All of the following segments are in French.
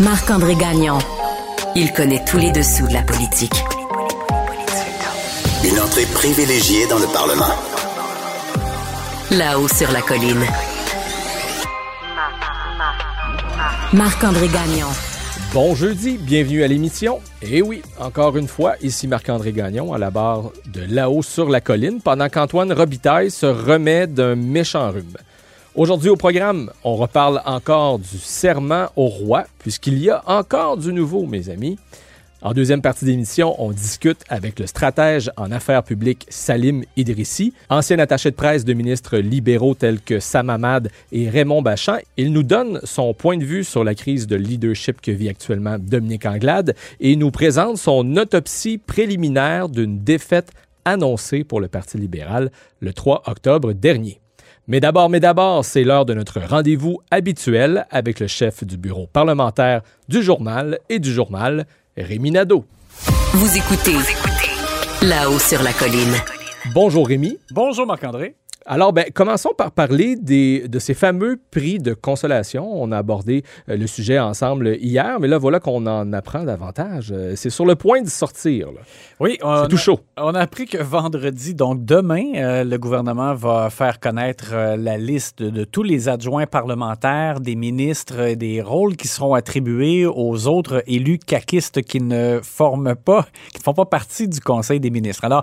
Marc-André Gagnon. Il connaît tous les dessous de la politique. Une entrée privilégiée dans le Parlement. Là-haut sur la colline. Marc-André Gagnon. Bon jeudi, bienvenue à l'émission. Et oui, encore une fois, ici Marc-André Gagnon à la barre de là-haut sur la colline pendant qu'Antoine Robitaille se remet d'un méchant rhume. Aujourd'hui au programme, on reparle encore du serment au roi, puisqu'il y a encore du nouveau, mes amis. En deuxième partie d'émission, on discute avec le stratège en affaires publiques Salim Idrissi, ancien attaché de presse de ministres libéraux tels que Sam Hamad et Raymond Bachand. Il nous donne son point de vue sur la crise de leadership que vit actuellement Dominique Anglade et nous présente son autopsie préliminaire d'une défaite annoncée pour le Parti libéral le 3 octobre dernier. Mais d'abord, mais d'abord, c'est l'heure de notre rendez-vous habituel avec le chef du bureau parlementaire du journal et du journal, Rémi Nadeau. Vous écoutez là-haut sur la colline. Bonjour Rémi. Bonjour Marc-André. Alors, ben, commençons par parler des, de ces fameux prix de consolation. On a abordé euh, le sujet ensemble hier, mais là, voilà qu'on en apprend davantage. Euh, c'est sur le point de sortir. Là. Oui, C'est tout chaud. on a appris que vendredi, donc demain, euh, le gouvernement va faire connaître euh, la liste de, de tous les adjoints parlementaires, des ministres, et des rôles qui seront attribués aux autres élus caquistes qui ne forment pas, qui ne font pas partie du Conseil des ministres. Alors,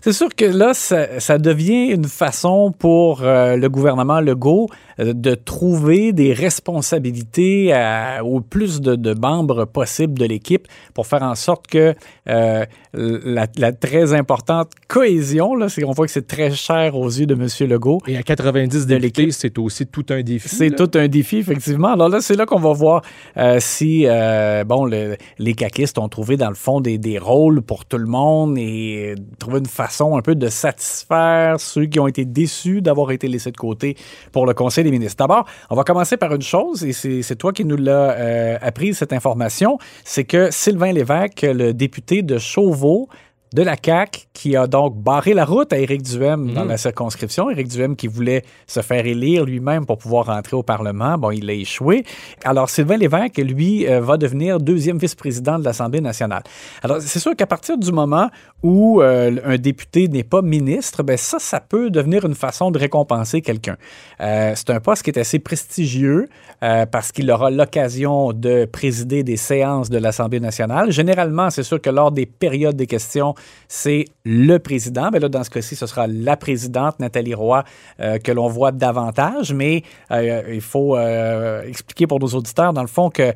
c'est sûr que là, ça, ça devient une façon pour euh, le gouvernement Legault euh, de trouver des responsabilités à- au plus de, de membres possible de l'équipe pour faire en sorte que euh, la, la très importante cohésion, là, c'est qu'on voit que c'est très cher aux yeux de M. Legault. Et à 90 De l'équipe. c'est aussi tout un défi. C'est tout un défi, effectivement. Alors là, c'est là qu'on va voir euh, si euh, bon, le- les caquistes ont trouvé, dans le fond, des, des rôles pour tout le monde et euh, trouver une façon un peu de satisfaire ceux qui ont été déçus d'avoir été laissés de côté pour le Conseil des ministres. D'abord, on va commencer par une chose, et c'est toi qui nous l'as euh, appris, cette information, c'est que Sylvain Lévesque, le député de Chauveau, de la CAQ qui a donc barré la route à Éric Duhem dans la circonscription. Éric Duhem qui voulait se faire élire lui-même pour pouvoir rentrer au Parlement. Bon, il a échoué. Alors, Sylvain Lévesque, lui, euh, va devenir deuxième vice-président de l'Assemblée nationale. Alors, c'est sûr qu'à partir du moment où euh, un député n'est pas ministre, ben ça, ça peut devenir une façon de récompenser quelqu'un. Euh, c'est un poste qui est assez prestigieux euh, parce qu'il aura l'occasion de présider des séances de l'Assemblée nationale. Généralement, c'est sûr que lors des périodes des questions, c'est le président. Ben là, dans ce cas-ci, ce sera la présidente, Nathalie Roy, euh, que l'on voit davantage. Mais euh, il faut euh, expliquer pour nos auditeurs, dans le fond, que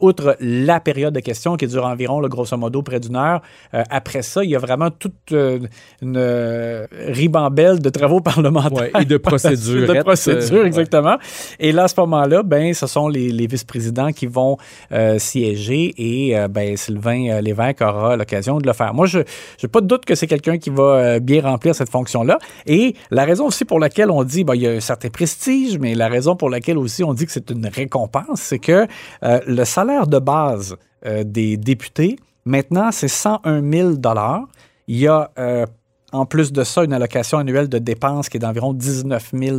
outre la période de questions qui dure environ, là, grosso modo, près d'une heure, après ça, il y a vraiment toute une ribambelle de travaux parlementaires. Ouais, et de procédures. de procédures, ouais. exactement. Et là, à ce moment-là, ben, ce sont les, les vice-présidents qui vont siéger et ben, Sylvain Lévesque aura l'occasion de le faire. Moi, je n'ai pas de doute que c'est quelqu'un qui va euh, bien remplir cette fonction-là. Et la raison aussi pour laquelle on dit, ben, il y a un certain prestige, mais la raison pour laquelle aussi on dit que c'est une récompense, c'est que euh, le salaire de base euh, des députés, maintenant, c'est 101 000 Il y a en plus de ça, une allocation annuelle de dépenses qui est d'environ 19 000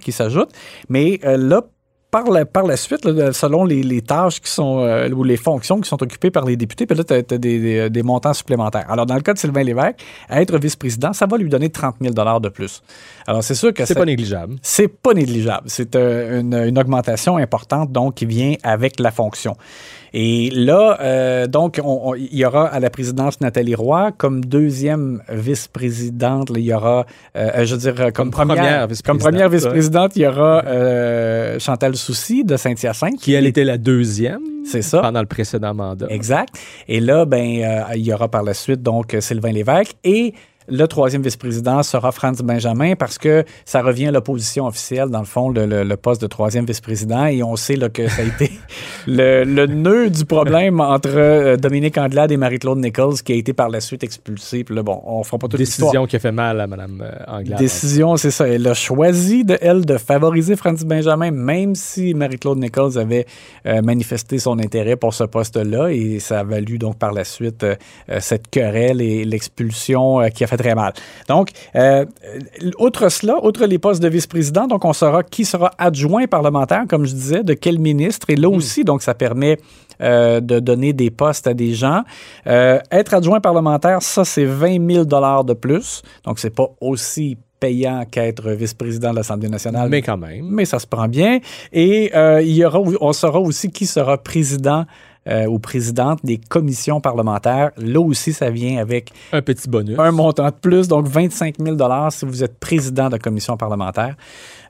qui s'ajoute. Mais là, par la, par la suite, là, selon les, les tâches qui sont euh, ou les fonctions qui sont occupées par les députés, puis là, tu as, des, des- des montants supplémentaires. Alors, dans le cas de Sylvain Lévesque, être vice-président, ça va lui donner 30 000 de plus. Alors, c'est sûr que C'est pas négligeable. c'est pas négligeable. C'est euh, une, une augmentation importante donc qui vient avec la fonction. Et là, euh, donc, on- on- il y aura à la présidence Nathalie Roy comme deuxième vice-présidente. Il y aura, euh, je veux dire, euh, comme, Comme première, première comme vice-présidente, première vice-présidente, il y aura euh, Chantal Soucy de Saint-Hyacinthe. Qui, elle, était la deuxième C'est ça. pendant le précédent mandat. Exact. Et là, ben, euh, il y aura par la suite donc Sylvain Lévesque et le troisième vice-président sera Franz Benjamin parce que ça revient à l'opposition officielle, dans le fond, le, le- le poste de troisième vice-président. Et on sait là, que ça a été le, le nœud du problème entre euh, Dominique Anglade et Marie-Claude Nichols qui a été par la suite expulsée. Puis là, bon, on fera pas toute. Décision qui a fait mal à Mme euh, Anglade. Décision, c'est ça. Elle a choisi, de, elle, de favoriser Francis Benjamin, même si Marie-Claude Nichols avait euh, manifesté son intérêt pour ce poste-là. Et ça a valu donc par la suite euh, cette querelle et l'expulsion euh, qui a fait très mal. Donc, euh, outre cela, outre les postes de vice-président, donc on saura qui sera adjoint parlementaire, comme je disais, de quel ministre. Et là Hmm. aussi, donc ça permet euh, de donner des postes à des gens. Euh, être adjoint parlementaire, ça, c'est 20 000 de plus. Donc, c'est pas aussi payant qu'être vice-président de l'Assemblée nationale. Mais quand même. mais ça se prend bien. Et euh, il y aura, on saura aussi qui sera président euh, ou présidente des commissions parlementaires. Là aussi, ça vient avec Un petit bonus. un montant de plus, donc 25 000 si vous êtes président de commission parlementaire.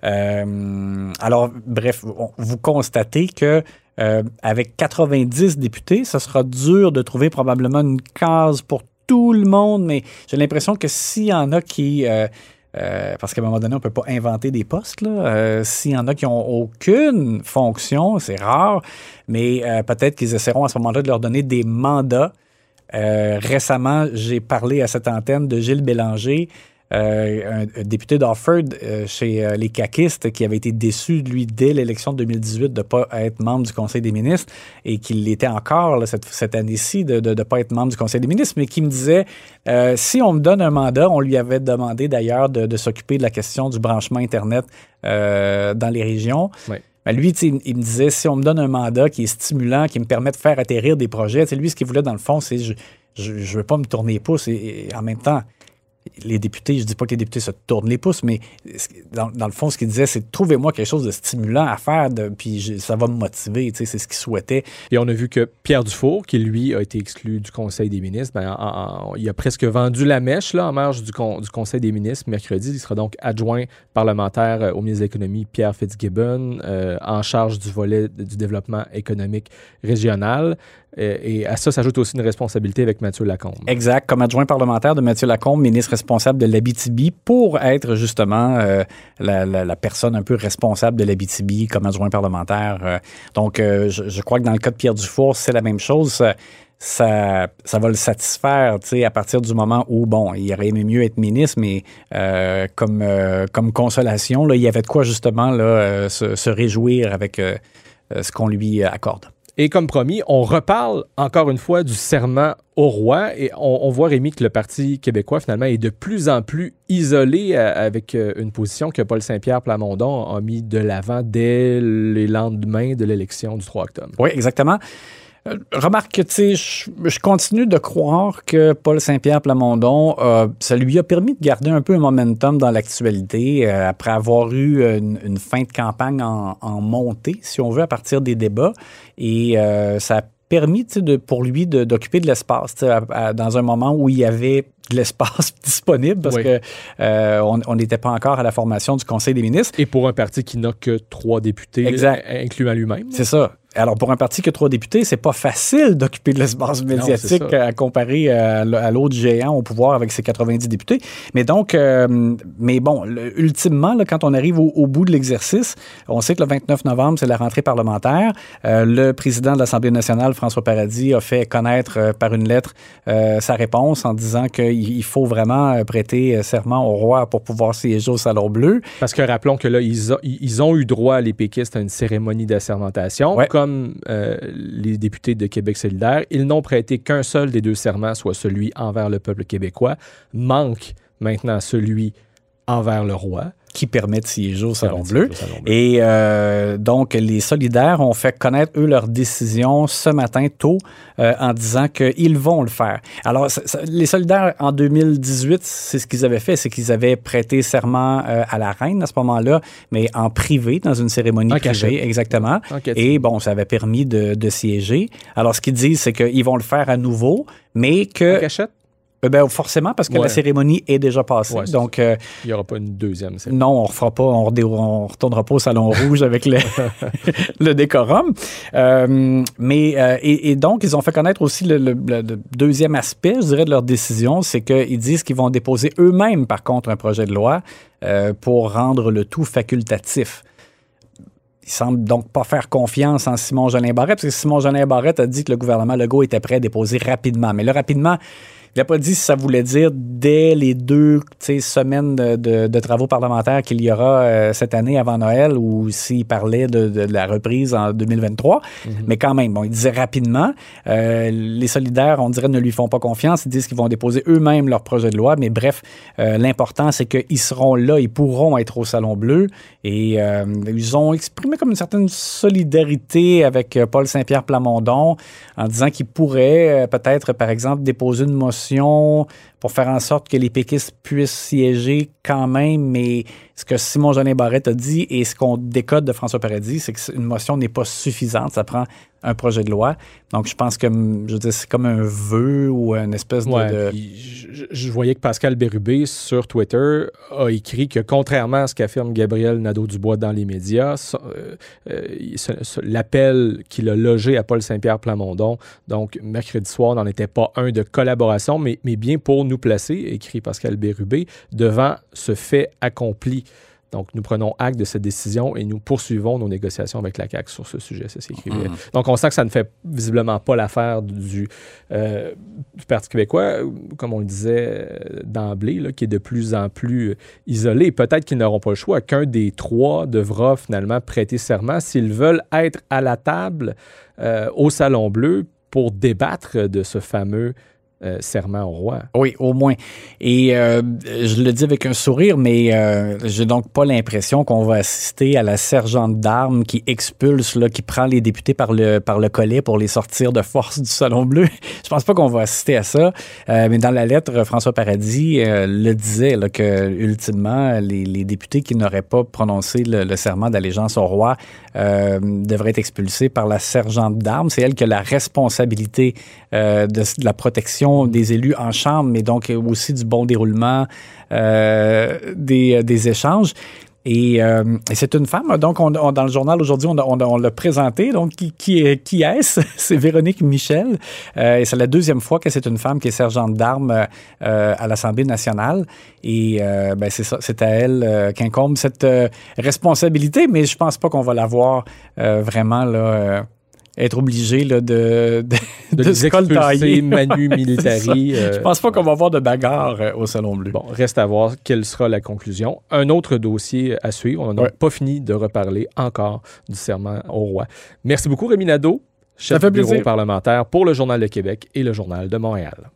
Euh, alors, bref, on- vous constatez que euh, avec 90 députés, ce sera dur de trouver probablement une case pour tout le monde, mais j'ai l'impression que s'il y en a qui... euh, parce qu'à un moment donné, on ne peut pas inventer des postes. Euh, S'il y en a qui n'ont aucune fonction, c'est rare, mais euh, peut-être qu'ils essaieront à ce moment-là de leur donner des mandats. Récemment, j'ai parlé à cette antenne de Gilles Bélanger, euh, un, un député d'Offord euh, chez euh, les caquistes qui avait été déçu, lui, dès l'élection de 2018 de ne pas être membre du Conseil des ministres et qu'il l'était encore là, cette, cette année-ci de ne pas être membre du Conseil des ministres, mais qui me disait si on me donne un mandat, on lui avait demandé d'ailleurs de, de s'occuper de la question du branchement Internet dans les régions. Oui. Ben, lui, il, me disait, si on me donne un mandat qui est stimulant, qui me permet de faire atterrir des projets, lui, ce qu'il voulait dans le fond, c'est je je veux pas me tourner les pouces et, et en même temps, les députés, je dis pas que les députés se tournent les pouces, mais dans, le fond, ce qu'il disait, c'est trouvez-moi quelque chose de stimulant à faire, de, puis ça va me motiver, c'est ce qu'il souhaitait. Et on a vu que Pierre Dufour, qui lui a été exclu du Conseil des ministres, ben, en- en- il a presque vendu la mèche en marge du, con- du Conseil des ministres mercredi. Il sera donc adjoint parlementaire euh, au ministre de l'Économie, Pierre Fitzgibbon, euh, en charge du volet du développement économique régional. Euh, et à ça s'ajoute aussi une responsabilité avec Mathieu Lacombe. Exact, comme adjoint parlementaire de Mathieu Lacombe, ministre responsable de l'Abitibi, pour être justement euh, la, personne un peu responsable de l'Abitibi comme adjoint parlementaire. Euh, donc, je, crois que dans le cas de Pierre Dufour, c'est la même chose. Ça, ça, va le satisfaire, tu sais, à partir du moment où, bon, il aurait aimé mieux être ministre, mais comme, comme consolation, là, il y avait de quoi justement là, se, réjouir avec ce qu'on lui accorde. Et comme promis, on reparle encore une fois du serment au roi et on, voit, Rémi, que le Parti québécois, finalement, est de plus en plus isolé euh, avec euh, une position que Paul Saint-Pierre Plamondon a mis de l'avant dès les lendemains de l'élection du 3 octobre. Oui, exactement. Euh, remarque que, tu sais, je, continue de croire que Paul Saint-Pierre Plamondon, euh, ça lui a permis de garder un peu un momentum dans l'actualité euh, après avoir eu une, fin de campagne en, montée, si on veut, à partir des débats. Et ça a permis de, pour lui de- d'occuper de l'espace à- à- dans un moment où il y avait de l'espace disponible parce Oui. que euh, on n'était pas encore à la formation du Conseil des ministres. Et pour un parti qui n'a que trois députés, Exact. euh, incluant lui-même. C'est ça. Alors, pour un parti qui a trois députés, c'est pas facile d'occuper de l'espace médiatique c'est ça. à comparer à, l'autre géant au pouvoir avec ses 90 députés. Mais donc, euh, mais bon, ultimement, là, quand on arrive au, au bout de l'exercice, on sait que le 29 novembre, c'est la rentrée parlementaire. Euh, le président de l'Assemblée nationale, François Paradis, a fait connaître euh, par une lettre euh, sa réponse en disant qu'il il faut vraiment euh, prêter euh, serment au roi pour pouvoir siéger au Salon Bleu. Parce que rappelons que là, ils, ont- ils ont eu droit, les péquistes, à une cérémonie d'assermentation. Ouais. Comme euh, les députés de Québec solidaire, ils n'ont prêté qu'un seul des deux serments, soit celui envers le peuple québécois. Manque maintenant celui envers le roi. Qui permet de siéger au Salon Bleu. Et euh, donc, les solidaires ont fait connaître, eux, leur décision ce matin tôt euh, en disant qu'ils vont le faire. Alors, ça- ça- les solidaires, en 2018, c'est ce qu'ils avaient fait, c'est qu'ils avaient prêté serment euh, à la reine à ce moment-là, mais en privé, dans une cérémonie En privée, cachette. exactement. En. Et bon, ça avait permis de, de siéger. Alors, ce qu'ils disent, c'est qu'ils vont le faire à nouveau, mais En que... cachette, Euh, ben, forcément, parce que Ouais. la cérémonie est déjà passée. Ouais, donc, euh, il n'y aura pas une deuxième. c'est- non, on refera pas, on, on retournera pas au salon rouge avec le, le décorum. Euh, mais euh, et, et donc ils ont fait connaître aussi le, le- le- le deuxième aspect, je dirais, de leur décision, c'est qu'ils disent qu'ils vont déposer eux-mêmes, par contre, un projet de loi pour rendre le tout facultatif. Ils semblent donc pas faire confiance en Simon Jolin Barrette, parce que Simon Jolin Barrette a dit que le gouvernement Legault était prêt à déposer rapidement. Mais là, rapidement, Il n'a pas dit si ça voulait dire dès les deux semaines de, de, travaux parlementaires qu'il y aura euh, cette année avant Noël ou s'il parlait de, de, la reprise en 2023. Mm-hmm. Mais quand même, bon, il disait rapidement. Euh, les solidaires, on dirait, ne lui font pas confiance. Ils disent qu'ils vont déposer eux-mêmes leur projet de loi. Mais bref, euh, l'important, c'est qu'ils seront là, ils pourront être au Salon Bleu. Et ils ont exprimé comme une certaine solidarité avec Paul Saint-Pierre Plamondon en disant qu'il pourrait peut-être, par exemple, déposer une motion pour faire en sorte que les péquistes puissent siéger quand même, mais ce que Simon Jolin Barrette a dit et ce qu'on décode de François Paradis, c'est qu'une motion n'est pas suffisante. Ça prend un projet de loi. Donc, je pense que je veux c'est comme un vœu ou une espèce de. Je, voyais que Pascal Bérubé sur Twitter a écrit que contrairement à ce qu'affirme Gabriel Nadeau-Dubois dans les médias, euh, euh, l'appel qu'il a logé à Paul Saint-Pierre Plamondon, donc mercredi soir, n'en était pas un de collaboration, mais, mais bien pour nous placer, écrit Pascal Bérubé, devant ce fait accompli. Donc, nous prenons acte de cette décision et nous poursuivons nos négociations avec la CAQ sur ce sujet. Ça mmh. Donc, on sent que ça ne fait visiblement pas l'affaire du, euh, du, Parti québécois, comme on le disait euh, d'emblée, qui est de plus en plus isolé. Peut-être qu'ils n'auront pas le choix. Qu'un des trois devra finalement prêter serment s'ils veulent être à la table euh, au Salon Bleu pour débattre de ce fameux euh, serment au roi. Oui, au moins. Et euh, je le dis avec un sourire, mais euh, j'ai donc pas l'impression qu'on va assister à la sergente d'armes qui expulse, là, qui prend les députés par le, par le collet pour les sortir de force du Salon Bleu. je pense pas qu'on va assister à ça. mais dans la lettre, François Paradis le disait, là, que ultimement, les, les députés qui n'auraient pas prononcé le, serment d'allégeance au roi devraient être expulsés par la sergente d'armes. C'est elle qui a la responsabilité de la protection des élus en chambre, mais donc aussi du bon déroulement euh, des, des, échanges. Et, euh, c'est une femme. Donc, on, dans le journal aujourd'hui, on, l'a présenté. Donc, qui, qui, qui est-ce? c'est Véronique Michel. Euh, et c'est la deuxième fois que c'est une femme qui est sergente d'armes à l'Assemblée nationale. Et ben, c'est c'est à elle qu'incombe cette responsabilité. Mais je pense pas qu'on va la voir vraiment là être obligé là, de, de, de, de se manu militari. Euh, Je pense pas qu'on va avoir de bagarre euh, au Salon Bleu. Bon, reste à voir quelle sera la conclusion. Un autre dossier à suivre. On n'a pas fini de reparler encore du serment au roi. Merci beaucoup, Rémi Nadeau, chef du bureau parlementaire pour le Journal de Québec et le Journal de Montréal.